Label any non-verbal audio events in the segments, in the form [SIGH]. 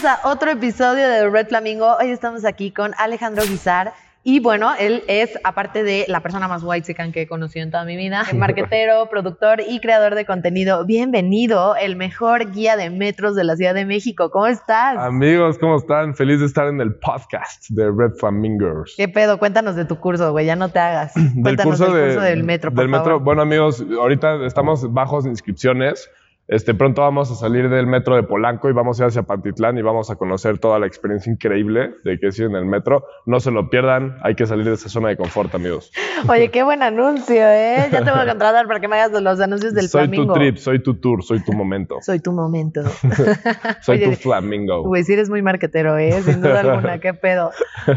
Bienvenidos a otro episodio de Red Flamingo. Hoy estamos aquí con Alejandro Guizar. Y bueno, él es, aparte de la persona más white que he conocido en toda mi vida, [LAUGHS] marquetero, productor y creador de contenido. Bienvenido, el mejor guía de metros de la Ciudad de México. ¿Cómo estás? Amigos, ¿cómo están? Feliz de estar en el podcast de Red Flamingos. ¿Qué pedo? Cuéntanos de tu curso, güey, ya no te hagas. [CLEARS THROAT] Del Cuéntanos curso, del de- curso del metro, por del metro. favor. Bueno, amigos, ahorita estamos bajos de inscripciones. Este, pronto vamos a salir del metro de Polanco y vamos a ir hacia Pantitlán y vamos a conocer toda la experiencia increíble de que es ir en el metro. No se lo pierdan, hay que salir de esa zona de confort, amigos. [LAUGHS] Oye, qué buen anuncio, ¿eh? Ya te voy a contratar para que me hagas los anuncios del soy Flamingo. tu trip, soy tu tour, soy tu momento. [LAUGHS] Soy tu momento. [LAUGHS] Soy Oye, tu flamingo. Güey, sí eres muy marquetero, ¿eh? Sin duda alguna, qué pedo.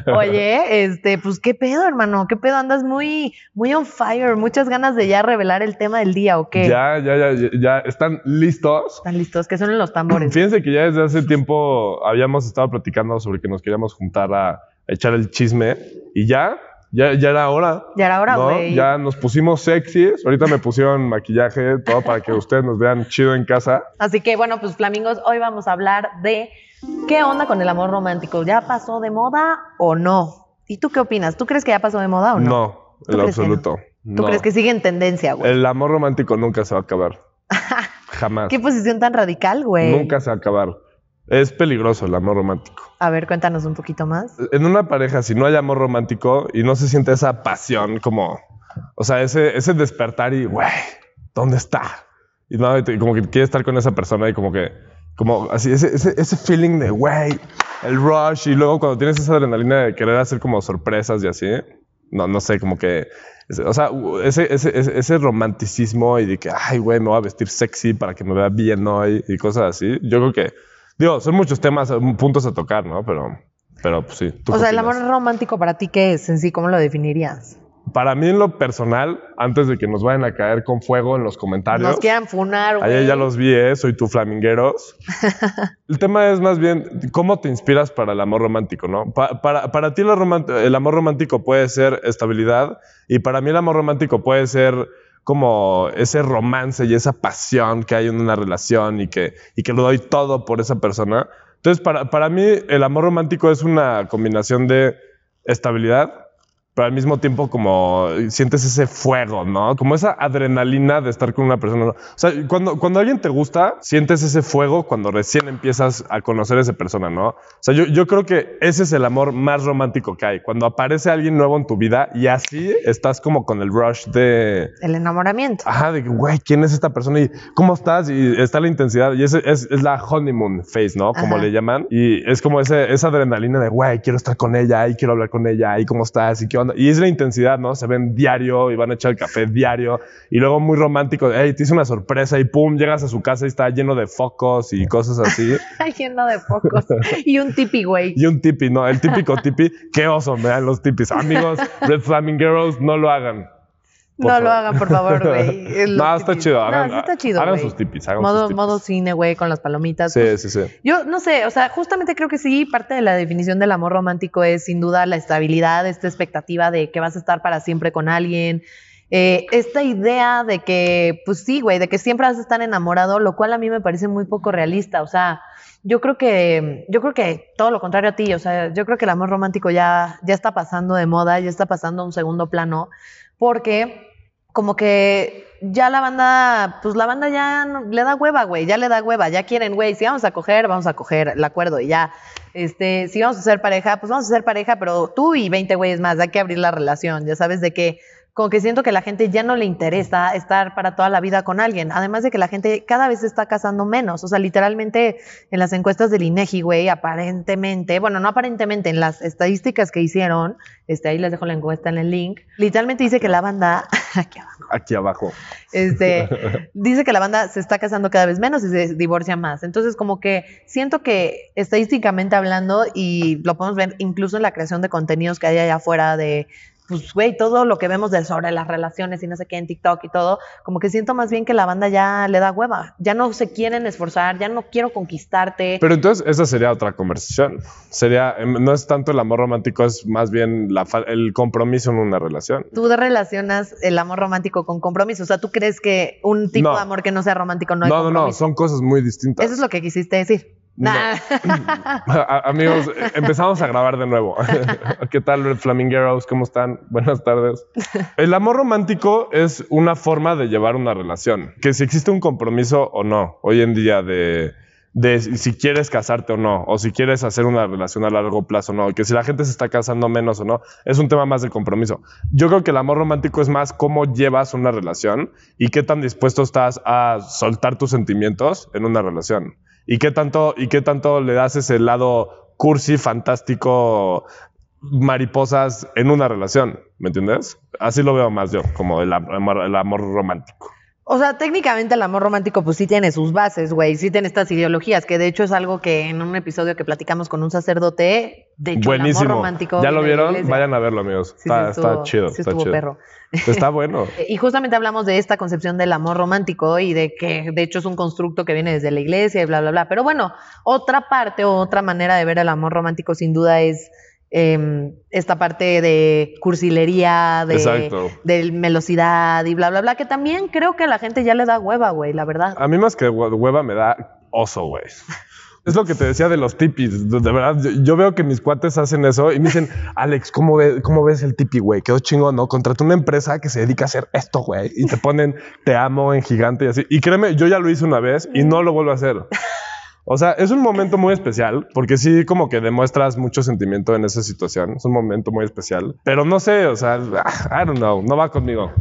Oye, este, pues qué pedo, hermano, qué pedo, andas muy, muy on fire, muchas ganas de ya revelar el tema del día, ¿o qué? Ya, ya, ya, ya, ya. ¿Están listos? ¿Están listos? Que son los tambores. [CLEARS THROAT] Fíjense que ya desde hace [LAUGHS] tiempo habíamos estado platicando sobre que nos queríamos juntar a, a echar el chisme y ya, ya, ya era hora. Ya era hora, ¿no? güey. Ya nos pusimos sexys. Ahorita me pusieron maquillaje, todo para que [LAUGHS] ustedes nos vean chido en casa. Así que bueno, pues flamingos, hoy vamos a hablar de qué onda con el amor romántico. ¿Ya pasó de moda o no? ¿Y tú qué opinas? ¿Tú crees que ya pasó de moda o no? No, ¿Tú en lo no? absoluto. ¿Tú No. crees que sigue en tendencia, güey? El amor romántico nunca se va a acabar. [LAUGHS] Jamás. ¿Qué posición tan radical, güey? Nunca se va a acabar. Es peligroso el amor romántico. A ver, cuéntanos un poquito más. en una pareja, si no hay amor romántico y no se siente esa pasión, como, o sea, ese, ese despertar y, güey, ¿dónde está? Y no, y como que quiere estar con esa persona y como que, como así, ese, ese, ese feeling de, güey, el rush y luego cuando tienes esa adrenalina de querer hacer como sorpresas y así, no, no sé, como que, o sea, ese, ese, ese, ese romanticismo y de que, ay, güey, me voy a vestir sexy para que me vea bien hoy y cosas así, yo creo que, digo, son muchos temas, puntos a tocar, ¿no? Pero, pero pues sí. ¿tú O sea, el amor romántico para ti, ¿qué es en sí? ¿Cómo lo definirías? Para mí, en lo personal, antes de que nos vayan a caer con fuego en los comentarios, Nos quieran funar, güey. ayer ya los vi, ¿eh? Soy tu flamingueros. [LAUGHS] el tema es más bien cómo te inspiras para el amor romántico, ¿no? Pa- para, para ti, el amor romántico puede ser estabilidad y para mí, el amor romántico puede ser como ese romance y esa pasión que hay en una relación y que, y que lo doy todo por esa persona. Entonces, para, para mí, el amor romántico es una combinación de estabilidad, pero al mismo tiempo como sientes ese fuego, ¿no? Como esa adrenalina de estar con una persona. O sea, cuando, cuando alguien te gusta, sientes ese fuego cuando recién empiezas a conocer a esa persona, ¿no? O sea, yo, yo creo que ese es el amor más romántico que hay. Cuando aparece alguien nuevo en tu vida y así estás como con el rush de... El enamoramiento. Ajá, de güey, ¿quién es esta persona? Y ¿cómo estás? Y está la intensidad. Y ese es, es la honeymoon phase, ¿no? Como Ajá. le llaman. Y es como ese, esa adrenalina de, güey, quiero estar con ella y quiero hablar con ella y cómo estás y qué onda. Y es la intensidad, ¿no? Se ven diario y van a echar el café diario. Y luego muy romántico, hey, te hice una sorpresa y pum, llegas a su casa y está lleno de focos y cosas así. [LAUGHS] Lleno de focos. y un tipi, güey. y un tipi, ¿no? El típico tipi. Qué oso me dan los tipis. Amigos, [LAUGHS] Red Flamingueros, no lo hagan. No favor. lo hagan, por favor, [LAUGHS] güey. Es No, está tipis. chido. No, Hagan, sí está chido, hagan sus tipis. Hagan Modo, sus tipis. modo cine, güey, con las palomitas. Sí, Pues, sí, sí. Yo no sé, o sea, justamente creo que sí, parte de la definición del amor romántico es sin duda la estabilidad, esta expectativa de que vas a estar para siempre con alguien, eh, esta idea de que, pues sí, güey, de que siempre vas a estar enamorado, lo cual a mí me parece muy poco realista, o sea, yo creo que, yo creo que todo lo contrario a ti, o sea, yo creo que el amor romántico ya, ya está pasando de moda, ya está pasando a un segundo plano, porque como que ya la banda, pues la banda ya le da hueva, güey, ya le da hueva, ya quieren, güey, si vamos a coger, vamos a coger, el acuerdo y ya. Este, si vamos a ser pareja, pues vamos a ser pareja, pero tú y 20 güeyes más, hay que abrir la relación, ya sabes de que como que siento que la gente ya no le interesa estar para toda la vida con alguien, además de que la gente cada vez se está casando menos, o sea, literalmente en las encuestas del INEGI, güey, aparentemente, bueno, no aparentemente, en las estadísticas que hicieron, este, ahí les dejo la encuesta en el link, literalmente dice que la banda, [LAUGHS] aquí abajo, Aquí abajo. este, [LAUGHS] dice que la banda se está casando cada vez menos y se divorcia más. Entonces, como que siento que estadísticamente hablando, y lo podemos ver incluso en la creación de contenidos que hay allá afuera de pues, güey, todo lo que vemos de sobre las relaciones y no sé qué en TikTok y todo, como que siento más bien que la banda ya le da hueva. Ya no se quieren esforzar, ya no quiero conquistarte. Pero entonces esa sería otra conversación. Sería, em, no es tanto el amor romántico, es más bien la el compromiso en una relación. Tú relacionas el amor romántico con compromiso. O sea, ¿tú crees que un tipo No. de amor que no sea romántico no hay No, no, no, son cosas muy distintas. Eso es lo que quisiste decir. No. [CLEARS THROAT] Amigos, empezamos a grabar de nuevo. [LAUGHS] ¿Qué tal, Flamingueros? ¿Cómo están? Buenas tardes. El amor romántico es una forma de llevar una relación. Que si existe un compromiso o no, hoy en día de, de si quieres casarte o no, o si quieres hacer una relación a largo plazo o no, que si la gente se está casando menos o no, es un tema más de compromiso. Yo creo que el amor romántico es más cómo llevas una relación y qué tan dispuesto estás a soltar tus sentimientos en una relación. ¿Y qué tanto, y qué tanto le das ese lado cursi, fantástico, mariposas en una relación? ¿Me entiendes? Así lo veo más yo, como el el amor romántico. O sea, técnicamente el amor romántico pues sí tiene sus bases, güey, sí tiene estas ideologías, que de hecho es algo que en un episodio que platicamos con un sacerdote, de hecho el Buenísimo. amor romántico... ¿Ya lo vieron? Vayan a verlo, amigos. Sí, sí, está, estuvo- está chido. sí está chido. perro. Está bueno. [LAUGHS] Y justamente hablamos de esta concepción del amor romántico y de que de hecho es un constructo que viene desde la iglesia y bla, bla, bla. Pero bueno, otra parte o otra manera de ver el amor romántico sin duda es em, esta parte de cursilería, de, Exacto. de melosidad y bla, bla, bla, que también creo que a la gente ya le da hueva, güey, la verdad. A mí más que hue- hueva me da oso, güey. Es lo que te decía de los tipis. De verdad, yo, veo que mis cuates hacen eso y me dicen, Alex, ¿cómo, ve- cómo ves el tipi, güey? Quedó chingón, ¿no? Contraté una empresa que se dedica a hacer esto, güey. Y te ponen te amo en gigante y así. Y créeme, yo ya lo hice una vez y no lo vuelvo a hacer. O sea, es un momento muy especial porque sí, como que demuestras mucho sentimiento en esa situación. Es un momento muy especial. Pero no sé, o sea, I don't know, no va conmigo.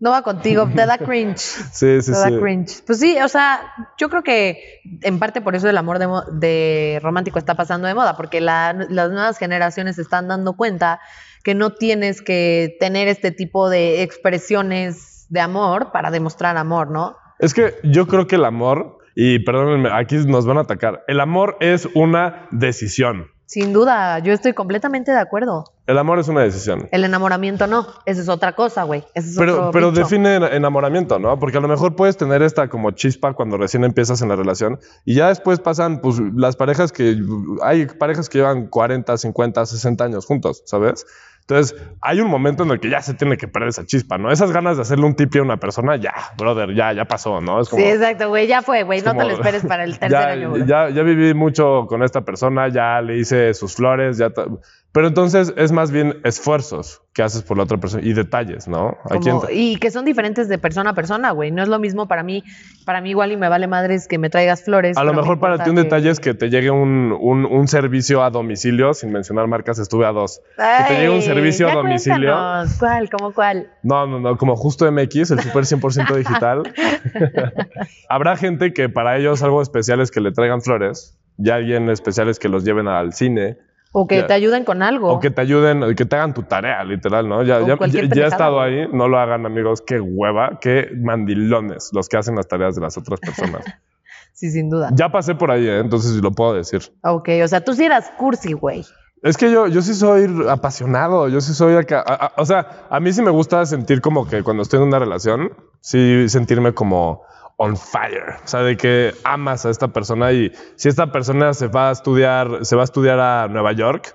No va contigo, te da cringe. [LAUGHS] Sí, sí, te da sí. cringe. Pues sí, o sea, yo creo que en parte por eso el amor de, romántico está pasando de moda, porque la- las nuevas generaciones se están dando cuenta que no tienes que tener este tipo de expresiones de amor para demostrar amor, ¿no? Es que yo creo que el amor, y perdónenme, aquí nos van a atacar, el amor es una decisión. Sin duda, yo estoy completamente de acuerdo. El amor es una decisión. El enamoramiento no, esa es otra cosa, güey. Es Pero, pero bicho. define en- enamoramiento, ¿no? Porque a lo mejor puedes tener esta como chispa cuando recién empiezas en la relación y ya después pasan, pues, las parejas que, hay parejas que llevan 40, 50, 60 años juntos, ¿sabes? Entonces, hay un momento en el que ya se tiene que perder esa chispa, ¿no? Esas ganas de hacerle un tipi a una persona, ya, brother, ya, ya pasó, ¿no? Es como, Sí, exacto, güey, ya fue, güey, no te lo esperes para el [LAUGHS] tercer ya, año, ya, ya viví mucho con esta persona, ya le hice sus flores, ya. Pero entonces es más bien esfuerzos que haces por la otra persona y detalles, ¿no? Como- y que son diferentes de persona a persona, güey. No es lo mismo para mí. Para mí igual y me vale madres que me traigas flores. a lo me mejor para ti un que- detalle es que te llegue un, un- un servicio a domicilio, sin mencionar marcas, estuve a dos. que te llegue un servicio a ya domicilio. cuéntanos. ¿Cuál? ¿Cómo cuál? No, no, no, como justo MX, el super 100% digital. [LAUGHS] Habrá gente que para ellos algo especial es que le traigan flores, y alguien especial es que los lleven al cine, O que Ya. te ayuden con algo. O que te ayuden, que te hagan tu tarea, literal, ¿no? Ya, ya, ya- he estado ahí, no lo hagan, amigos. Qué hueva, qué mandilones los que hacen las tareas de las otras personas. [LAUGHS] Sí, sin duda. ya pasé por ahí, ¿eh? entonces sí lo puedo decir. Ok, o sea, tú sí eras cursi, güey. Es que yo, yo sí soy apasionado, yo sí soy acá. a- a- o sea, a mí sí me gusta sentir como que cuando estoy en una relación, sí sentirme como on fire. O sea, de que amas a esta persona y si esta persona se va a estudiar, se va a estudiar a Nueva York,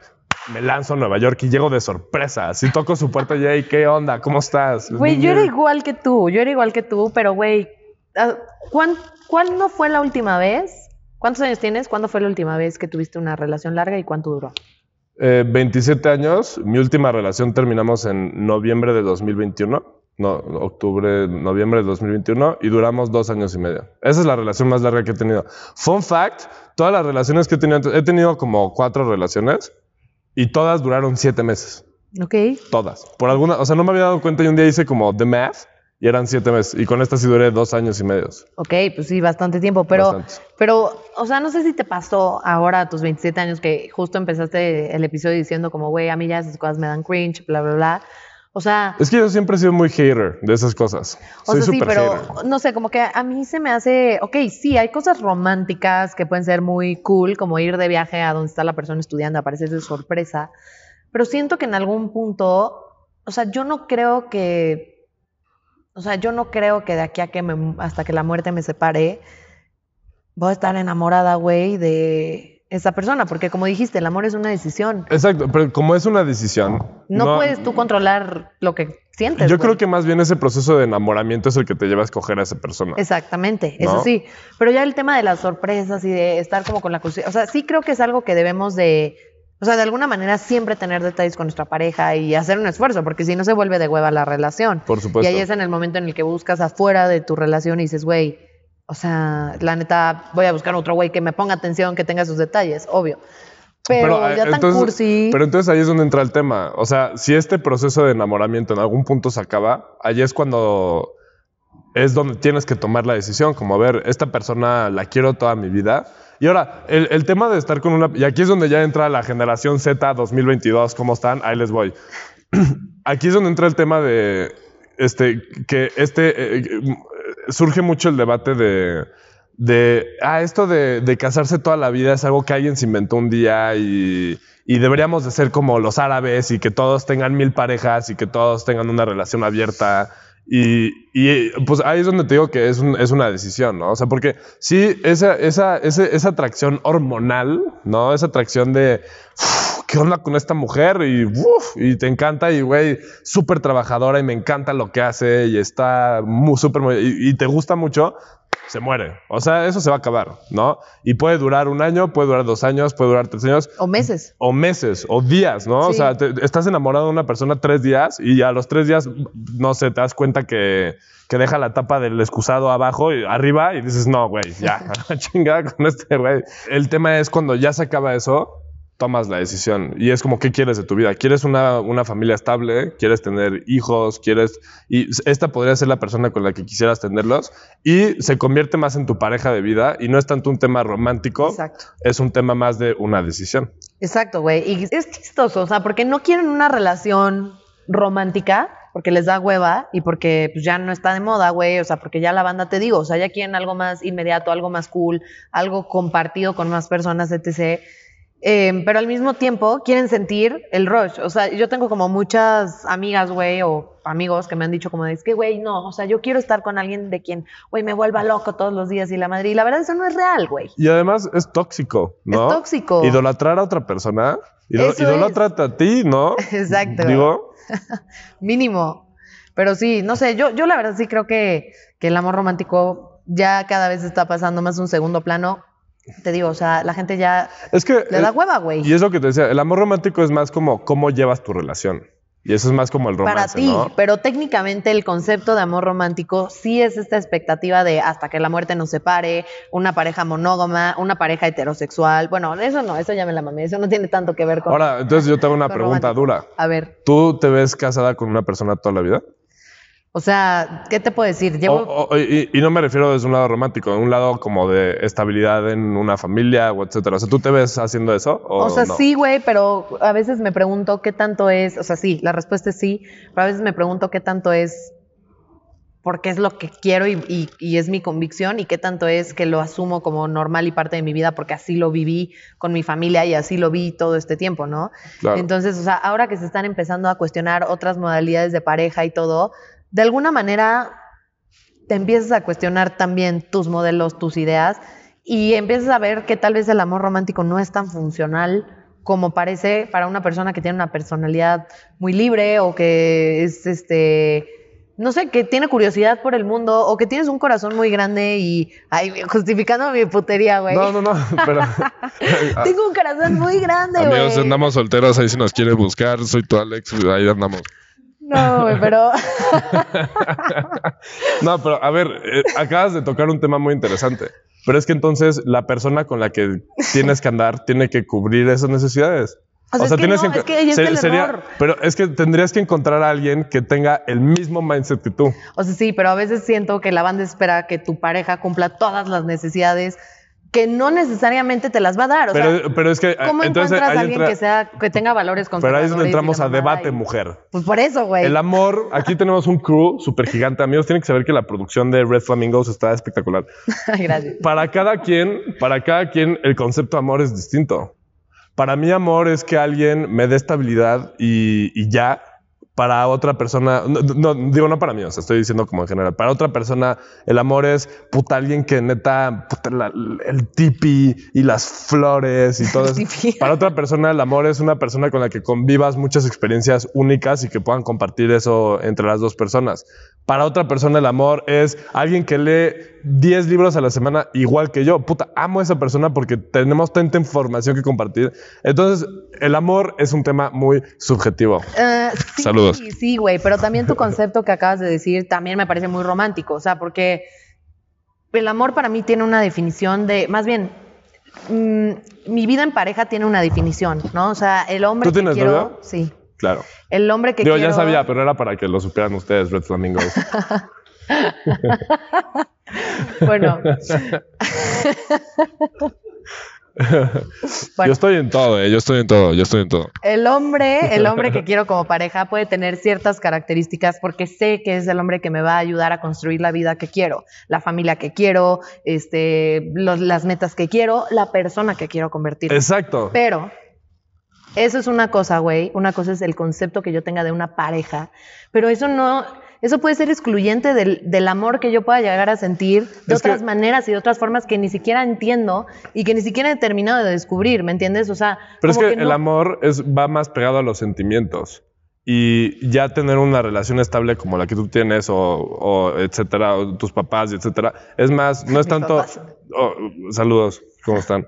me lanzo a Nueva York y llego de sorpresa. Si toco su puerta y, ¿qué onda? ¿Cómo estás? Güey, yo era igual que tú. Yo era igual que tú, pero, güey, ah, ¿cuán- ¿cuándo fue la última vez? ¿Cuántos años tienes? ¿Cuándo fue la última vez que tuviste una relación larga y cuánto duró? Eh, 27 años. Mi última relación terminamos en noviembre de 2021. No, octubre, noviembre de 2021 y duramos dos años y medio. Esa es la relación más larga que he tenido. Fun fact, todas las relaciones que he tenido, he tenido como cuatro relaciones y todas duraron siete meses. Ok. Todas. Por alguna, o sea, no me había dado cuenta y un día hice como The Math y eran siete meses. Y con esta sí duré dos años y medio. Ok, pues sí, bastante tiempo, pero, Bastante. pero, o sea, no sé si te pasó ahora a tus 27 años que justo empezaste el episodio diciendo como, güey, a mí ya esas cosas me dan cringe, bla, bla, bla. O sea, Es que yo siempre he sido muy hater de esas cosas. o Soy sea, sí, pero hater. no sé, como que a mí se me hace, ok, sí, hay cosas románticas que pueden ser muy cool, como ir de viaje a donde está la persona estudiando, aparecer de sorpresa, pero siento que en algún punto, o sea, yo no creo que, o sea, yo no creo que de aquí a que me, hasta que la muerte me separe, voy a estar enamorada, güey, de, esa persona, porque como dijiste, el amor es una decisión. Exacto, pero como es una decisión. No, puedes tú controlar lo que sientes. Yo güey. creo que más bien ese proceso de enamoramiento es el que te lleva a escoger a esa persona. Exactamente, ¿No? eso sí. Pero ya el tema de las sorpresas y de estar como con la curiosidad, o sea, sí creo que es algo que debemos de, o sea, de alguna manera siempre tener detalles con nuestra pareja y hacer un esfuerzo, porque si no se vuelve de hueva la relación. Por supuesto. Y ahí es en el momento en el que buscas afuera de tu relación y dices, güey, o sea, la neta, voy a buscar otro güey que me ponga atención, que tenga sus detalles, obvio. Pero, eh, ya tan entonces- cursi. Pero entonces ahí es donde entra el tema. O sea, si este proceso de enamoramiento en algún punto se acaba, ahí es cuando es donde tienes que tomar la decisión, como a ver, esta persona la quiero toda mi vida. Y ahora, el, el tema de estar con una... Y aquí es donde ya entra la generación Z 2022, ¿cómo están? Ahí les voy. [CLEARS THROAT] Aquí es donde entra el tema de... Este, que este... eh, surge mucho el debate de... De, ah, esto de, de casarse toda la vida es algo que alguien se inventó un día y, y deberíamos de ser como los árabes y que todos tengan mil parejas y que todos tengan una relación abierta. Y, y, pues ahí es donde te digo que es, un- es una decisión, ¿no? O sea, porque sí, esa, esa, ese- esa atracción hormonal, ¿no? Esa atracción de, "Uf, ¿qué onda con esta mujer? Y, uf, y te encanta y, güey, súper trabajadora y me encanta lo que hace y está muy, súper, y, y te gusta mucho, se muere. O sea, eso se va a acabar, ¿no? Y puede durar un año, puede durar dos años, puede durar tres años o meses. o meses o días, ¿no? O sea, te- estás enamorado de una persona tres días y a los tres días, no sé, te das cuenta que, que deja la tapa del excusado abajo y arriba y dices, no, güey, ya, [LAUGHS] chingada con este güey. El tema es cuando ya se acaba eso, tomas la decisión y es como, ¿qué quieres de tu vida? ¿Quieres una, una familia estable? ¿Quieres tener hijos? ¿Quieres...? Y esta podría ser la persona con la que quisieras tenerlos y se convierte más en tu pareja de vida y no es tanto un tema romántico, Exacto. es un tema más de una decisión. Exacto, güey. Y es chistoso, o sea, porque no quieren una relación romántica, porque les da hueva y porque pues, ya no está de moda, güey. O sea, porque ya la banda, te digo, o sea, ya quieren algo más inmediato, algo más cool, algo compartido con más personas, etc. Eh, pero al mismo tiempo quieren sentir el rush. O sea, yo tengo como muchas amigas, güey, o amigos que me han dicho como, es que, güey, no, o sea, yo quiero estar con alguien de quien, güey, me vuelva loco todos los días y la madre. Y la verdad, eso no es real, güey. Y además es tóxico, ¿no? Es tóxico. Idolatrar a otra persona. idol- Eso idolatrate a ti, ¿no? [LAUGHS] Exacto. Digo, [LAUGHS] Mínimo. Pero sí, no sé, yo, yo la verdad sí creo que, que el amor romántico ya cada vez está pasando más un segundo plano. Te digo, o sea, la gente ya es que... le da eh, hueva, güey. Y es lo que te decía, el amor romántico es más como cómo llevas tu relación. Y eso es más como el romance, Para ti, ¿no? pero técnicamente el concepto de amor romántico sí es esta expectativa de hasta que la muerte nos separe, una pareja monógama, una pareja heterosexual. Bueno, eso no, eso ya me la mamé, eso no tiene tanto que ver con... Ahora, entonces yo te hago una pregunta romántico. dura. A ver, ¿Tú te ves casada con una persona toda la vida? O sea, ¿qué te puedo decir? Llevo... O- o- y, y no me refiero desde un lado romántico, de un lado como de estabilidad en una familia o etcétera. O sea, ¿tú te ves haciendo eso? O, O sea, no? sí, güey, pero a veces me pregunto qué tanto es, o sea, sí, la respuesta es sí, pero a veces me pregunto qué tanto es porque es lo que quiero y, y- y es mi convicción y qué tanto es que lo asumo como normal y parte de mi vida porque así lo viví con mi familia y así lo vi todo este tiempo, ¿no? Claro. Entonces, o sea, ahora que se están empezando a cuestionar otras modalidades de pareja y todo, de alguna manera te empiezas a cuestionar también tus modelos, tus ideas y empiezas a ver que tal vez el amor romántico no es tan funcional como parece para una persona que tiene una personalidad muy libre o que es este no sé, que tiene curiosidad por el mundo o que tienes un corazón muy grande y ay, justificando mi putería, güey. No, no, no, pero... [LAUGHS] Tengo un corazón muy grande, güey. Amigos, andamos solteros ahí si nos quiere buscar. Soy tu Alex, ahí andamos. No, güey, pero [LAUGHS] No, pero a ver, eh, acabas de tocar un tema muy interesante. Pero es que entonces la persona con la que tienes que andar tiene que cubrir esas necesidades. O sea, es que no, enco- es que ahí está se- el error. Pero es que tendrías que encontrar a alguien que tenga el mismo mindset que tú. O sea, sí, pero a veces siento que la banda espera que tu pareja cumpla todas las necesidades que no necesariamente te las va a dar. O Pero, sea, pero es que ¿cómo entonces encuentras a alguien entra- que sea que tenga valores Pero ahí es donde entramos a debate, y- mujer. Pues por eso, güey. El amor, aquí tenemos un crew súper gigante. Amigos, tienen que saber que la producción de Red Flamingos está espectacular. [LAUGHS] Gracias. Para cada quien, para cada quien, el concepto de amor es distinto. Para mí, amor es que alguien me dé estabilidad y, y ya. Para otra persona, no, no, digo no para mí, o sea, estoy diciendo como en general, para otra persona el amor es puta alguien que neta, puta, la- el tipi y las flores y todo [LAUGHS] eso. Para otra persona el amor es una persona con la que convivas muchas experiencias únicas y que puedan compartir eso entre las dos personas. Para otra persona el amor es alguien que lee 10 libros a la semana igual que yo. Puta, amo a esa persona porque tenemos tanta información que compartir. Entonces, el amor es un tema muy subjetivo. Eh, sí, Saludos. Sí, güey, pero también tu concepto que acabas de decir también me parece muy romántico, o sea, porque el amor para mí tiene una definición de, más bien, mm, mi vida en pareja tiene una definición, ¿no? O sea, el hombre ¿Tú que tienes quiero, sí, Claro. el hombre que Digo, quiero, ya sabía, pero era para que lo supieran ustedes, Red Flamingos. [LAUGHS] bueno, [LAUGHS] Bueno. Yo estoy en todo, eh. Yo estoy en todo, yo estoy en todo. el hombre, el hombre que quiero como pareja puede tener ciertas características porque sé que es el hombre que me va a ayudar a construir la vida que quiero, la familia que quiero, este, los- las metas que quiero, la persona que quiero convertir. Exacto. Pero eso es una cosa, güey. Una cosa es el concepto que yo tenga de una pareja, pero eso no, eso puede ser excluyente del, del amor que yo pueda llegar a sentir de Es que- otras maneras y de otras formas que ni siquiera entiendo y que ni siquiera he terminado de descubrir, ¿me entiendes? O sea, Pero es que, el amor es, va más pegado a los sentimientos. Y ya tener una relación estable como la que tú tienes, o, o etcétera, o tus papás, etcétera, es más, no es tanto. oh, saludos, ¿cómo están?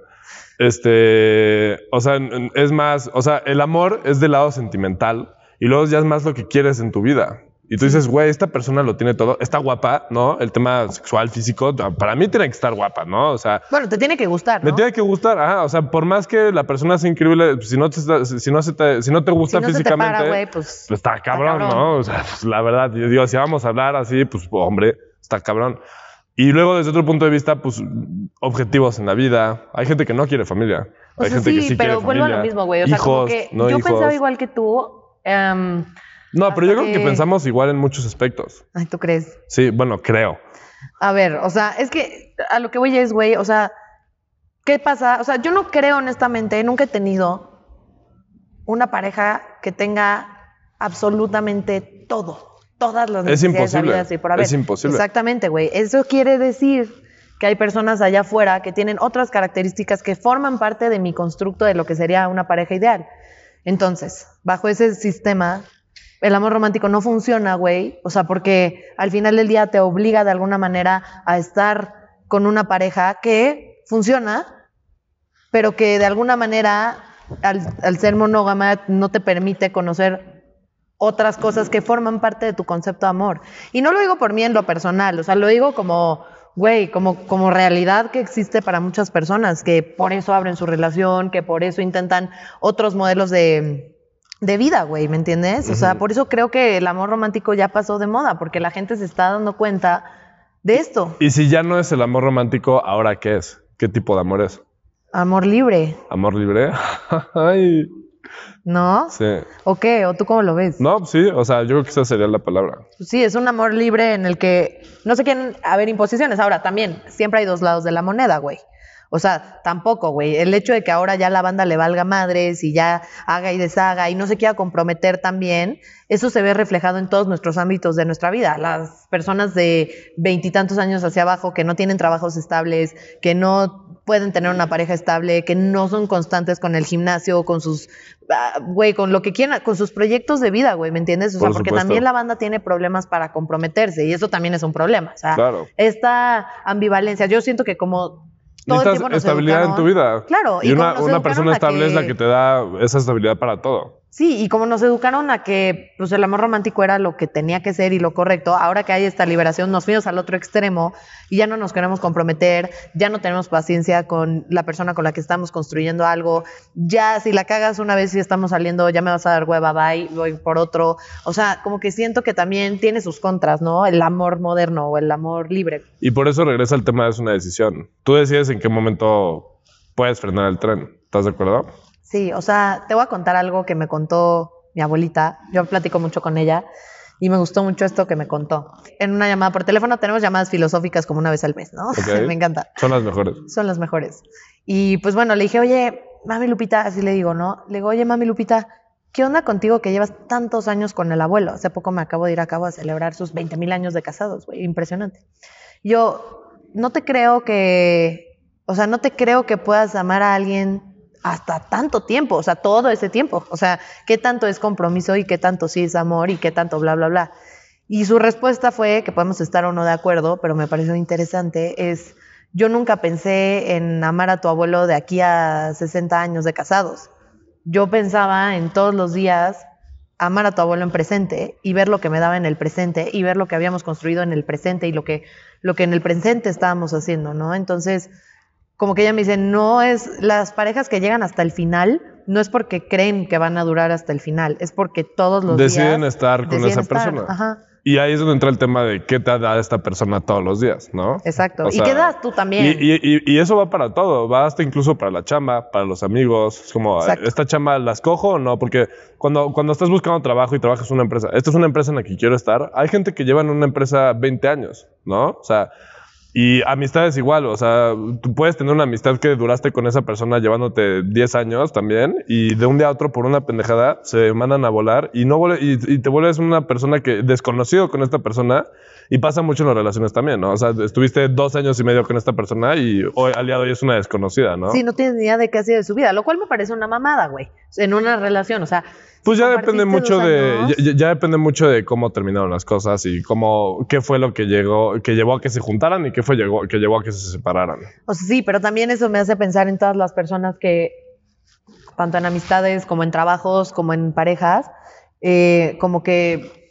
Este, o sea, es más, o sea, el amor es del lado sentimental y luego ya es más lo que quieres en tu vida. Y tú dices, güey, esta persona lo tiene todo, está guapa, ¿no? El tema sexual, físico, para mí tiene que estar guapa, ¿no? O sea, Bueno, te tiene que gustar, me ¿no? tiene que gustar, ajá, o sea, por más que la persona sea increíble, pues, si no te, si no se te, si no te gusta si no se te físicamente, para, güey, pues... pues está cabrón, cabrón. ¿no? O sea, pues, la verdad, yo digo, si vamos a hablar así, pues hombre, está cabrón. Y luego desde otro punto de vista, pues objetivos en la vida. Hay gente que no quiere familia. O Hay gente sí, que sí pero quiere vuelvo a familia. lo mismo, güey. O sea, como Hijos, que no yo hijos. pensaba igual que tú. em, No, pero yo creo que que- pensamos igual en muchos aspectos. ay, ¿tú crees? Sí, bueno, creo. A ver, o sea, es que a lo que voy es, güey, o sea, ¿qué pasa? O sea, yo no creo honestamente, nunca he tenido una pareja que tenga absolutamente todo, todas las Es necesidades imposible, habidas y por haber. es imposible. Exactamente, güey. Eso quiere decir que hay personas allá afuera que tienen otras características que forman parte de mi constructo de lo que sería una pareja ideal. Entonces, bajo ese sistema, el amor romántico no funciona, güey. O sea, porque al final del día te obliga de alguna manera a estar con una pareja que funciona, pero que de alguna manera, al, ser monógama, no te permite conocer otras cosas que forman parte de tu concepto de amor. Y no lo digo por mí en lo personal, o sea, lo digo como, güey, como, como realidad que existe para muchas personas, que por eso abren su relación, que por eso intentan otros modelos de, de vida, güey, ¿me entiendes? O sea, por eso creo que el amor romántico ya pasó de moda, porque la gente se está dando cuenta de esto. Y si ya no es el amor romántico, ¿ahora qué es? ¿Qué tipo de amor es? Amor libre, ¿Amor libre? [LAUGHS] Ay, ¿no? sí. ¿O qué? ¿O tú cómo lo ves? No, sí, o sea, yo creo que esa sería la palabra. Sí, es un amor libre en el que no se quieren haber imposiciones. Ahora, también, siempre hay dos lados de la moneda, güey. O sea, tampoco, güey. El hecho de que ahora ya la banda le valga madres y ya haga y deshaga y no se quiera comprometer también, eso se ve reflejado en todos nuestros ámbitos de nuestra vida. Las personas de veintitantos años hacia abajo que no tienen trabajos estables, que no pueden tener una pareja estable, que no son constantes con el gimnasio, con sus, ah, güey, con lo que quieran, con sus proyectos de vida, güey, ¿me entiendes? O sea, Por porque supuesto. también la banda tiene problemas para comprometerse y eso también es un problema. O sea, Claro. esta ambivalencia, yo siento que como todo el Necesitas tiempo nos estabilidad en tu vida. Claro, Y, y una, una persona estable es la que te da esa estabilidad para todo. Sí, y como nos educaron a que pues, el amor romántico era lo que tenía que ser y lo correcto, ahora que hay esta liberación nos fuimos al otro extremo y ya no nos queremos comprometer, ya no tenemos paciencia con la persona con la que estamos construyendo algo, ya si la cagas una vez y estamos saliendo, ya me vas a dar hueva, bye, voy por otro. O sea, como que siento que también tiene sus contras, ¿no? El amor moderno o el amor libre. Y por eso regresa el tema de es una decisión. Tú decides en qué momento puedes frenar el tren. ¿Estás de acuerdo? Sí, o sea, te voy a contar algo que me contó mi abuelita. Yo platico mucho con ella y me gustó mucho esto que me contó. En una llamada por teléfono tenemos llamadas filosóficas como una vez al mes, ¿no? [LAUGHS] Me encanta. Son las mejores. Son las mejores. Y pues bueno, le dije, oye, mami Lupita, así le digo, ¿no? Le digo, oye, mami Lupita, ¿qué onda contigo que llevas tantos años con el abuelo? Hace poco me acabo de ir a cabo a celebrar sus 20 mil años de casados, güey, impresionante. Yo no te creo que, o sea, no te creo que puedas amar a alguien hasta tanto tiempo, o sea, todo ese tiempo. O sea, ¿qué tanto es compromiso y qué tanto sí es amor y qué tanto bla, bla, bla? Y su respuesta fue, que podemos estar o no de acuerdo, pero me pareció interesante, es, yo nunca pensé en amar a tu abuelo de aquí a 60 años de casados. Yo pensaba en todos los días amar a tu abuelo en presente y ver lo que me daba en el presente y ver lo que habíamos construido en el presente y lo que, lo que en el presente estábamos haciendo, ¿no? Entonces, como que ella me dice, no es, las parejas que llegan hasta el final, no es porque creen que van a durar hasta el final, es porque todos los Deciden días estar con deciden esa estar. persona. Ajá, Y ahí es donde entra el tema de qué te da esta persona todos los días, ¿no? exacto. O y qué das tú también. Y, y- y- y eso va para todo, va hasta incluso para la chamba, para los amigos. Es como, Exacto. ¿esta chamba las cojo o no? Porque cuando, cuando estás buscando trabajo y trabajas en una empresa, esta es una empresa en la que quiero estar, hay gente que lleva en una empresa 20 años, ¿no? O sea, y amistades igual, o sea, tú puedes tener una amistad que duraste con esa persona llevándote 10 años también y de un día a otro por una pendejada se mandan a volar y, no y, y te vuelves una persona que desconocido con esta persona y pasa mucho en las relaciones también, ¿no? O sea, estuviste dos años y medio con esta persona y hoy, al día hoy es una desconocida, ¿no? Sí, no tienes ni idea de qué ha sido de su vida, lo cual me parece una mamada, güey, en una relación, o sea... Pues ya depende mucho de ya depende mucho de cómo terminaron las cosas y cómo qué fue lo que llegó que llevó a que se juntaran y qué fue llegó, que llevó a que se separaran. O sea, sí, pero también eso me hace pensar en todas las personas que, tanto en amistades como en trabajos, como en parejas, eh, como que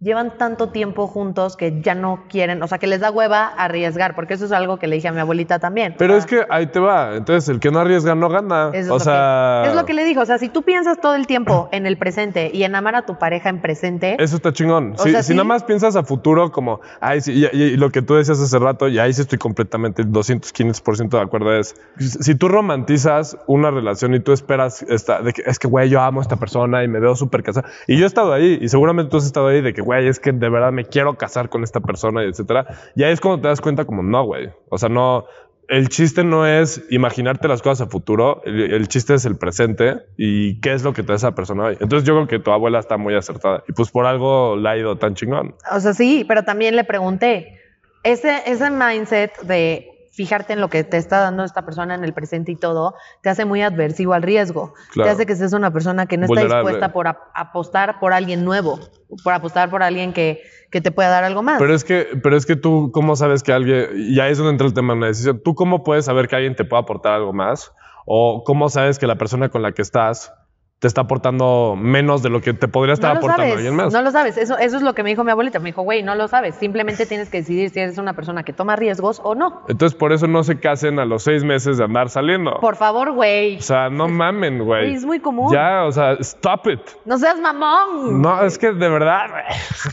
llevan tanto tiempo juntos que ya no quieren, o sea, que les da hueva arriesgar, porque eso es algo que le dije a mi abuelita también. Pero O es que ahí te va, entonces el que no arriesga no gana. eso es o sea, que, es lo que le dijo, o sea, si tú piensas todo el tiempo en el presente y en amar a tu pareja en presente, Eso está chingón. O Si, sea, si sí. nada más piensas a futuro como, ay, sí, y, y lo que tú decías hace rato, y ahí sí estoy completamente 200, 500% de acuerdo, es, si tú romantizas una relación y tú esperas, esta, de que, es que, güey, yo amo a esta persona y me veo súper casado, y yo he estado ahí, y seguramente tú has estado ahí de que, es que de verdad me quiero casar con esta persona, etcétera, y ahí es cuando te das cuenta como, no, güey, o sea, no... El chiste no es imaginarte las cosas a futuro, el, el chiste es el presente y qué es lo que te da esa persona hoy. Entonces yo creo que tu abuela está muy acertada y pues por algo la ha ido tan chingón. O sea, sí, pero también le pregunté, ese, ese mindset de fijarte en lo que te está dando esta persona en el presente y todo, te hace muy adversivo al riesgo. Claro. Te hace que seas una persona que no está dispuesta por ap- apostar por alguien nuevo, por apostar por alguien que, que te pueda dar algo más. Pero es que, pero es que tú, ¿cómo sabes que alguien, y ahí es donde entra el tema de una decisión, tú cómo puedes saber que alguien te puede aportar algo más? ¿O cómo sabes que la persona con la que estás te está aportando menos de lo que te podría estar no aportando sabes, alguien más? no lo sabes. Eso, eso es lo que me dijo mi abuelita. Me dijo, güey, no lo sabes. Simplemente tienes que decidir si eres una persona que toma riesgos o no. Entonces por eso no se casen a los seis meses de andar saliendo. Por favor, güey. O sea, no mamen, güey. Es muy común. Ya, o sea, stop it. No seas mamón. No, es que de verdad, güey.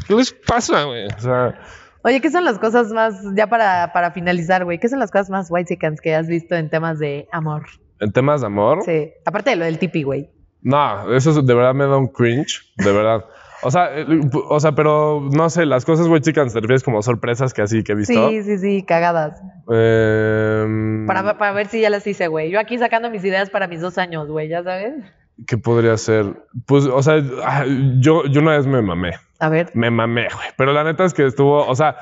¿Qué les pasa, güey? O sea, Oye, ¿qué son las cosas más, ya para, para finalizar, güey, qué son las cosas más white que has visto en temas de amor? en temas de amor. Sí, aparte de lo del tipi, güey. No, eso es- de verdad me da un cringe, de verdad. O sea, eh, o sea, pero no sé, las cosas güey chicas te refieres como sorpresas que así que he visto. Sí, sí, sí, cagadas. Em, Para, para ver si ya las hice, güey. Yo aquí sacando mis ideas para mis dos años, güey, ¿ya sabes? ¿Qué podría ser? Pues, o sea, ah, yo, yo una vez me mamé. A ver. Me mamé, güey. Pero la neta es que estuvo, o sea,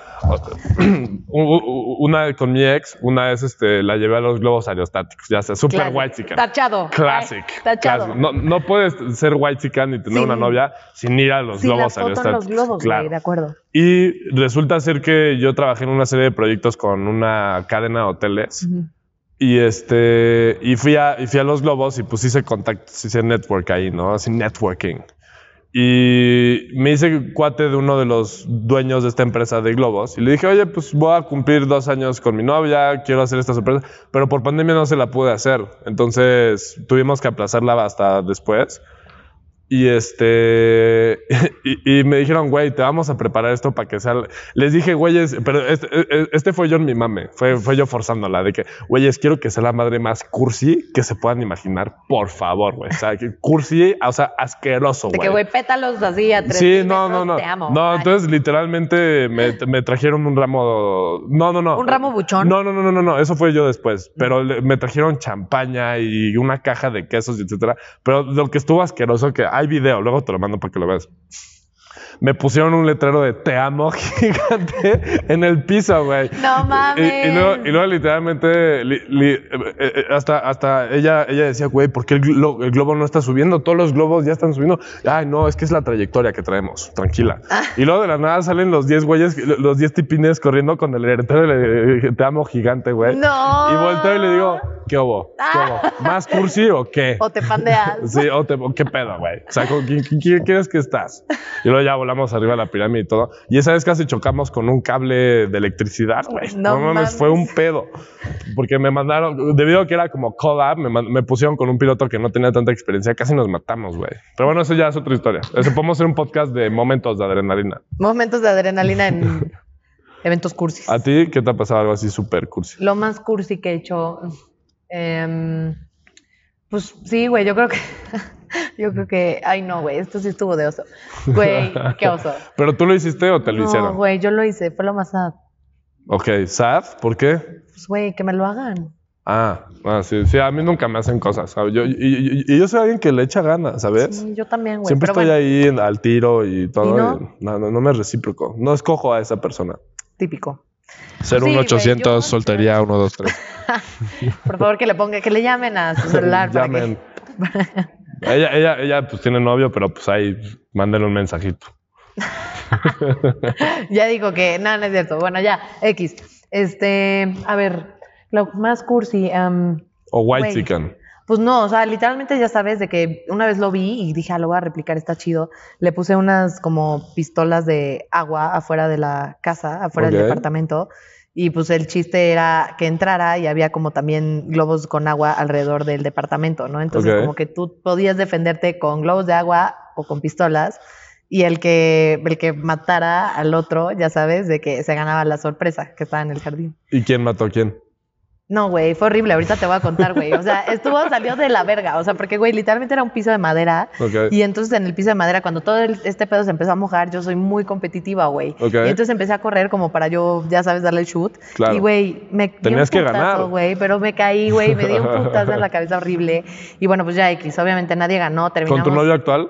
[CLEARS THROAT] una con mi ex, una vez este, la llevé a los globos aerostáticos, ya sea, super Classic. white chica. Tachado. Classic. Ay, tachado. classic. No, no puedes ser white chican ni tener Sin- una novia sin ir a los la globos foto en aerostáticos. los globos, claro. güey, de acuerdo. Y resulta ser que yo trabajé en una serie de proyectos con una cadena de hoteles. Y este, y fui a, y fui a los globos y pues hice contactos, hice network ahí, ¿no? Así networking. Y me hice cuate de uno de los dueños de esta empresa de globos. Y le dije, oye, pues voy a cumplir dos años con mi novia, quiero hacer esta sorpresa. Pero por pandemia no se la pude hacer. Entonces tuvimos que aplazarla hasta después. Y este, [LAUGHS] y, y me dijeron, güey, te vamos a preparar esto para que sea. Les dije, güeyes, pero este, este fue yo en mi mame, fue, fue yo forzándola, de que, güeyes, quiero que sea la madre más cursi que se puedan imaginar, por favor, güey. O sea, que cursi, o sea, asqueroso, De güey. que, güey, pétalos así a tres Sí, no, no, no. Te amo. No, entonces literalmente me, me trajeron un ramo. No, no, no. ¿Un ramo buchón? No, no, no, no, no. Eso fue yo después. Pero me trajeron champaña y una caja de quesos, etcétera. Pero lo que estuvo asqueroso, que hay video, luego te lo mando para que lo veas. Me pusieron un letrero de te amo [LAUGHS] gigante en el piso, güey. No mames. y luego, y luego literalmente, li- li- eh, eh, hasta, hasta ella, ella decía, güey, ¿por qué el, glo- el globo no está subiendo? Todos los globos ya están subiendo. Ay, no, es que es la trayectoria que traemos, tranquila. Ah. Y luego de la nada salen los 10 güeyes, los 10 tipines corriendo con el letrero dije, te amo gigante, güey. No. Y volteo y le digo, ¿qué hubo? ¿Qué hubo? ¿Más cursi o qué? O te pandeas. Sí, o, te, qué pedo, güey. O sea, ¿con quién, quién- quién crees que estás? Y luego ya volamos arriba de la pirámide y todo. Y esa vez casi chocamos con un cable de electricidad, güey. No No, mames, fue un pedo. Porque me mandaron, debido a que era como collab, me, me pusieron con un piloto que no tenía tanta experiencia. Casi nos matamos, güey. Pero bueno, eso ya es otra historia. Eso podemos hacer un podcast de momentos de adrenalina. Momentos de adrenalina en [LAUGHS] eventos cursis. ¿A ti qué te ha pasado algo así súper cursi? Lo más cursi que he hecho. em, pues sí, güey, yo creo que. [LAUGHS] Yo creo que. Ay, no, güey, esto sí estuvo de oso. Güey, [LAUGHS] qué oso. ¿Pero tú lo hiciste o te lo No, hicieron? güey, yo lo hice, fue lo más sad. Ok, sad, ¿por qué? Pues, güey, que me lo hagan. Ah, ah, sí, sí, a mí nunca me hacen cosas. ¿sabes? Yo, y, y- y yo soy alguien que le echa ganas, ¿sabes? Sí, yo también, güey. Siempre pero estoy bueno, ahí en- al tiro y todo. ¿Y y no? no? no, no me recíproco. No escojo a esa persona. Típico. Ser Sí, un güey, 800, yo- soltería 1, 2, 3. Por favor, que le ponga, que le llamen a su celular para que. Llamen. [LAUGHS] ella, ella, ella pues tiene novio, pero pues ahí mándenle un mensajito. [LAUGHS] ya digo que, nada, no es cierto. Bueno, ya, X. Este, a ver, lo más cursi. em, O white Güey. chicken. Pues no, o sea, literalmente ya sabes de que una vez lo vi y dije, ah, lo voy a replicar, está chido. Le puse unas como pistolas de agua afuera de la casa, afuera del departamento. Y pues el chiste era que entrara y había como también globos con agua alrededor del departamento, ¿no? Entonces Ok. como que tú podías defenderte con globos de agua o con pistolas y el que, el que matara al otro, ya sabes, de que se ganaba la sorpresa que estaba en el jardín. ¿Y quién mató a quién? No, güey, fue horrible. Ahorita te voy a contar, güey. O sea, estuvo, salió de la verga. O sea, porque, güey, literalmente era un piso de madera. Ok. Y entonces en el piso de madera, cuando todo el- este pedo se empezó a mojar, yo soy muy competitiva, güey. Ok. Y entonces empecé a correr como para yo, ya sabes, darle el shoot. Claro. Y, güey, me Tenías un que putazo, ganar. güey, pero me caí, güey, me di un [LAUGHS] putazo en la cabeza horrible. Y bueno, pues ya X. Obviamente nadie ganó, ¿Con terminamos. tu novio actual?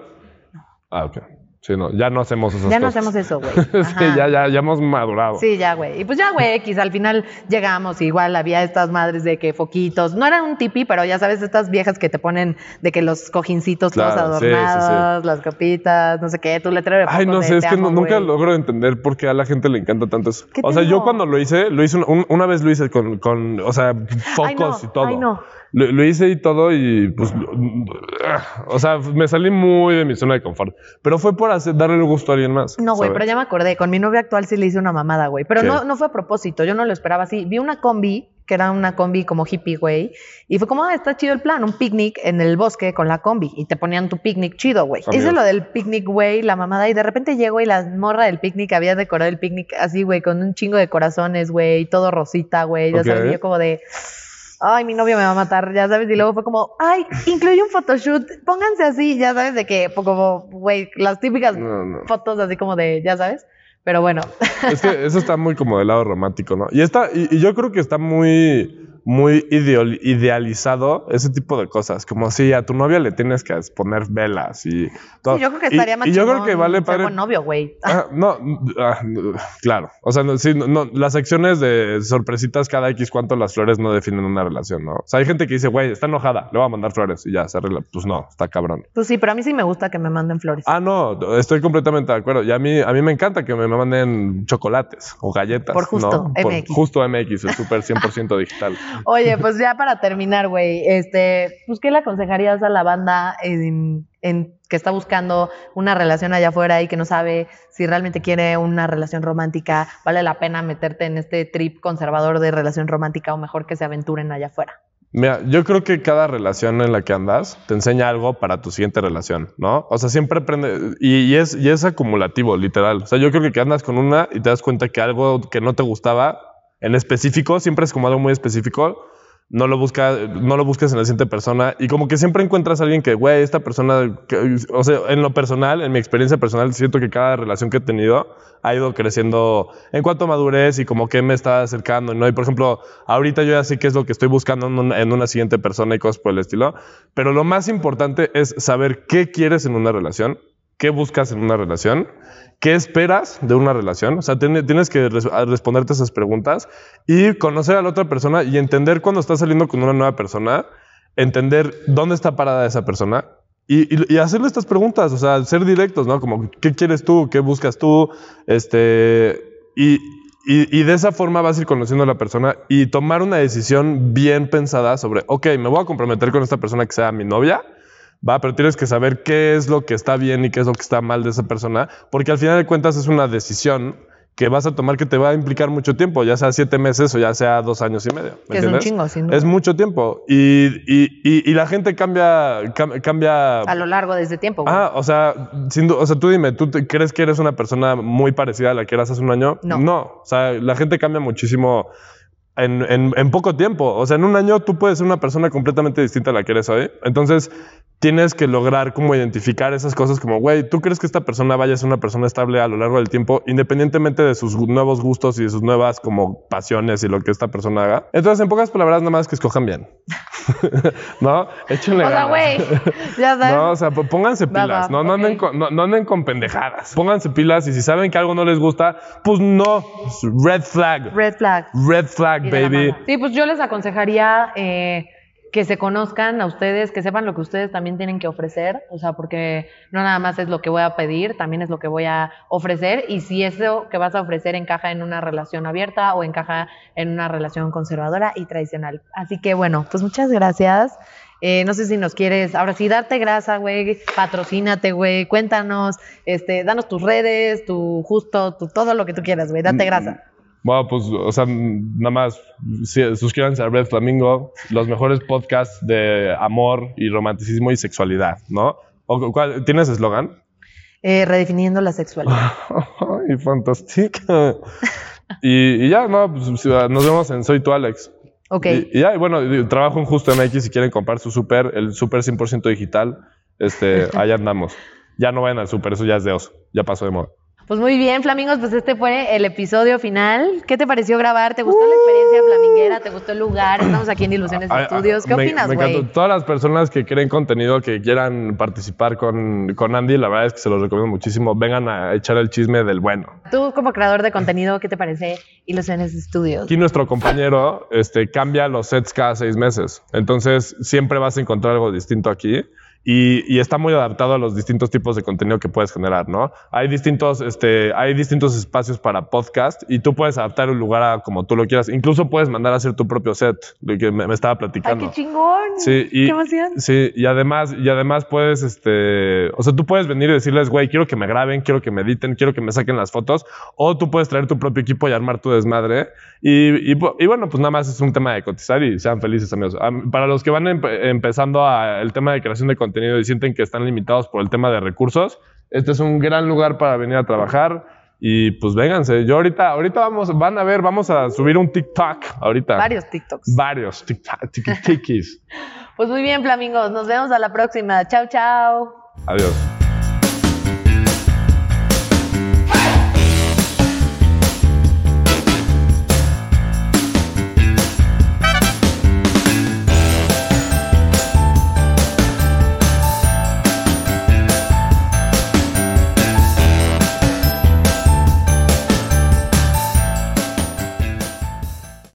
Ah, ok. Sí, no, ya no hacemos esas Ya no cosas. hacemos eso, güey. [LAUGHS] es que ya, ya, ya hemos madurado. Sí, ya, güey. Y pues ya, güey, X, al final llegamos, igual había estas madres de que foquitos, no era un tipi, pero ya sabes, estas viejas que te ponen de que los cojincitos todos sí, sí, adornados, las copitas, no sé qué, tu letrero de Ay, no sé, de es que amo, nunca logro entender por qué a la gente le encanta tanto eso. ¿Qué O sea, yo cuando lo hice, lo hice un- un- una vez lo hice con, con o sea, focos Ay, no, y todo. ay, no. Lo, lo hice y todo y pues, o sea, me salí muy de mi zona de confort. Pero fue por hacer, darle el gusto a alguien más. No, güey, pero ya me acordé, con mi novio actual sí le hice una mamada, güey, pero ¿Qué? no, no fue a propósito, yo no lo esperaba así. Vi una combi, que era una combi como hippie, güey, y fue como, ah, está chido el plan, un picnic en el bosque con la combi, y te ponían tu picnic chido, güey. Hice lo del picnic, güey, la mamada, y de repente llego y la morra del picnic había decorado el picnic así, güey, con un chingo de corazones, güey, todo rosita, güey, ya Ok. sabes, y yo como de... Ay, mi novio me va a matar, ya sabes, y luego fue como, ay, incluye un photoshoot, pónganse así, ya sabes, de que, pues, como, güey, las típicas No, no. fotos así como de, ya sabes, pero bueno, Es que eso está muy como del lado romántico, ¿no? Y, está, y, y yo creo que está muy, muy idealizado ese tipo de cosas. Como si a tu novia le tienes que poner velas y todo. sí, yo creo que Y- estaría más Y, yo creo que vale ser padre. novio, güey. Ah, no, ah, claro. O sea, no, sí, no, no, las secciones de sorpresitas cada X cuánto las flores no definen una relación, ¿no? O sea, hay gente que dice, güey, está enojada, le voy a mandar flores y ya se arregla. Pues no, está cabrón. Pues sí, pero a mí sí me gusta que me manden flores. Ah, no, estoy completamente de acuerdo. Y a mí, a mí me encanta que me manden chocolates o galletas. Por justo, ¿no? MX. justo MX, el súper 100% digital. [LAUGHS] Oye, pues ya para terminar, güey, este, pues ¿qué le aconsejarías a la banda que está buscando una relación allá afuera y que no sabe si realmente quiere una relación romántica? ¿Vale la pena meterte en este trip conservador de relación romántica o mejor que se aventuren allá afuera? Mira, yo creo que cada relación en la que andas te enseña algo para tu siguiente relación, ¿no? O sea, siempre aprende y, es, y es acumulativo, literal. O sea, yo creo que andas con una y te das cuenta que algo que no te gustaba en específico, siempre es como algo muy específico, no lo, busca, busques en la siguiente persona y como que siempre encuentras a alguien que, güey, esta persona, o sea, en lo personal, en mi experiencia personal, siento que cada relación que he tenido ha ido creciendo en cuanto a madurez y como que me está acercando, ¿no? Y por ejemplo, ahorita yo ya sé qué es lo que estoy buscando en una, en una siguiente persona y cosas por el estilo, pero lo más importante es saber qué quieres en una relación, qué buscas en una relación, qué esperas de una relación. O sea, tiene- tienes que responderte esas preguntas y conocer a la otra persona y entender cuando estás saliendo con una nueva persona, entender dónde está parada esa persona. Y, y- y hacerle estas preguntas, o sea, ser directos, ¿no? Como, ¿qué quieres tú? ¿Qué buscas tú? Este, y- y de esa forma vas a ir conociendo a la persona y tomar una decisión bien pensada sobre, ok, me voy a comprometer con esta persona que sea mi novia, Va, pero tienes que saber qué es lo que está bien y qué es lo que está mal de esa persona, porque al final de cuentas es una decisión que vas a tomar que te va a implicar mucho tiempo, ya sea siete meses o ya sea dos años y medio. ¿me Que es un chingo, sin duda. Es mucho tiempo. Y, y- y- y la gente cambia, cam- cambia. A lo largo de ese tiempo, güey. Ah, o sea, sin o sea, tú dime, ¿tú te- crees que eres una persona muy parecida a la que eras hace un año? No. o sea, la gente cambia muchísimo en, en- en poco tiempo. O sea, en un año tú puedes ser una persona completamente distinta a la que eres hoy. Entonces, tienes que lograr como identificar esas cosas como, güey, ¿tú crees que esta persona vaya a ser una persona estable a lo largo del tiempo, independientemente de sus nuevos gustos y de sus nuevas como pasiones y lo que esta persona haga? Entonces, en pocas palabras, nada más que escojan bien. [LAUGHS] ¿No? Échenle o sea, güey, ya [LAUGHS] sabes. No, o sea, pónganse pilas. va, no, no, anden con, no, no anden con pendejadas. Pónganse pilas y si saben que algo no les gusta, pues no. Red flag. Red flag. Red flag, Y de la baby. mano. Sí, pues yo les aconsejaría eh, que se conozcan a ustedes, que sepan lo que ustedes también tienen que ofrecer, o sea, porque no nada más es lo que voy a pedir, también es lo que voy a ofrecer, y si eso que vas a ofrecer encaja en una relación abierta o encaja en una relación conservadora y tradicional. Así que bueno, pues muchas gracias. Eh, no sé si nos quieres, ahora sí, darte grasa, güey, patrocínate, güey, cuéntanos, este, danos tus redes, tu justo, tu, todo lo que tú quieras, güey, date grasa. Bueno, pues, o sea, nada más suscríbanse a Red Flamingo, los mejores podcasts de amor y romanticismo y sexualidad, ¿no? O, ¿cuál- ¿Tienes eslogan? Eh, redefiniendo la sexualidad. [LAUGHS] Ay, fantástica. y, y ya, no, pues, nos vemos en Soy tu Alex. Ok. Y, y ya, y bueno, y trabajo en Justo MX si quieren comprar su súper, el súper 100% digital, este, [LAUGHS] allá andamos. Ya no vayan al súper, eso ya es de oso, ya pasó de moda. Pues muy bien, Flamingos, pues este fue el episodio final. ¿Qué te pareció grabar? ¿Te gustó la experiencia flaminguera? ¿Te gustó el lugar? Estamos aquí en Ilusiones Estudios. ¿Qué me- opinas, me güey? encantó. Todas las personas que creen contenido, que quieran participar con, con Andy, la verdad es que se los recomiendo muchísimo. Vengan a echar el chisme del bueno. Tú como creador de contenido, ¿qué te parece Ilusiones Estudios? Aquí nuestro compañero este, cambia los sets cada seis meses. Entonces, siempre vas a encontrar algo distinto aquí. Y, y está muy adaptado a los distintos tipos de contenido que puedes generar, ¿no? Hay distintos, este, hay distintos espacios para podcast y tú puedes adaptar un lugar a como tú lo quieras. Incluso puedes mandar a hacer tu propio set, lo que me, me estaba ¡Ay, platicando. qué chingón! Sí, y, ¡Qué emoción! Sí, y además, y además puedes, este, o sea, tú puedes venir y decirles, güey, quiero que me graben, quiero que me editen, quiero que me saquen las fotos, o tú puedes traer tu propio equipo y armar tu desmadre. Y, y, y bueno, pues nada más es un tema de cotizar y sean felices, amigos. Am- Para los que van empe- empezando a el tema de creación de contenido y sienten que están limitados por el tema de recursos, este es un gran lugar para venir a trabajar. Y pues vénganse. Yo ahorita, ahorita vamos, van a ver, vamos a subir un TikTok ahorita. Varios TikToks. Varios TikTok, tiki- tikis. [LAUGHS] Pues muy bien, Flamingos. Nos vemos a la próxima. Chao, chao. Adiós.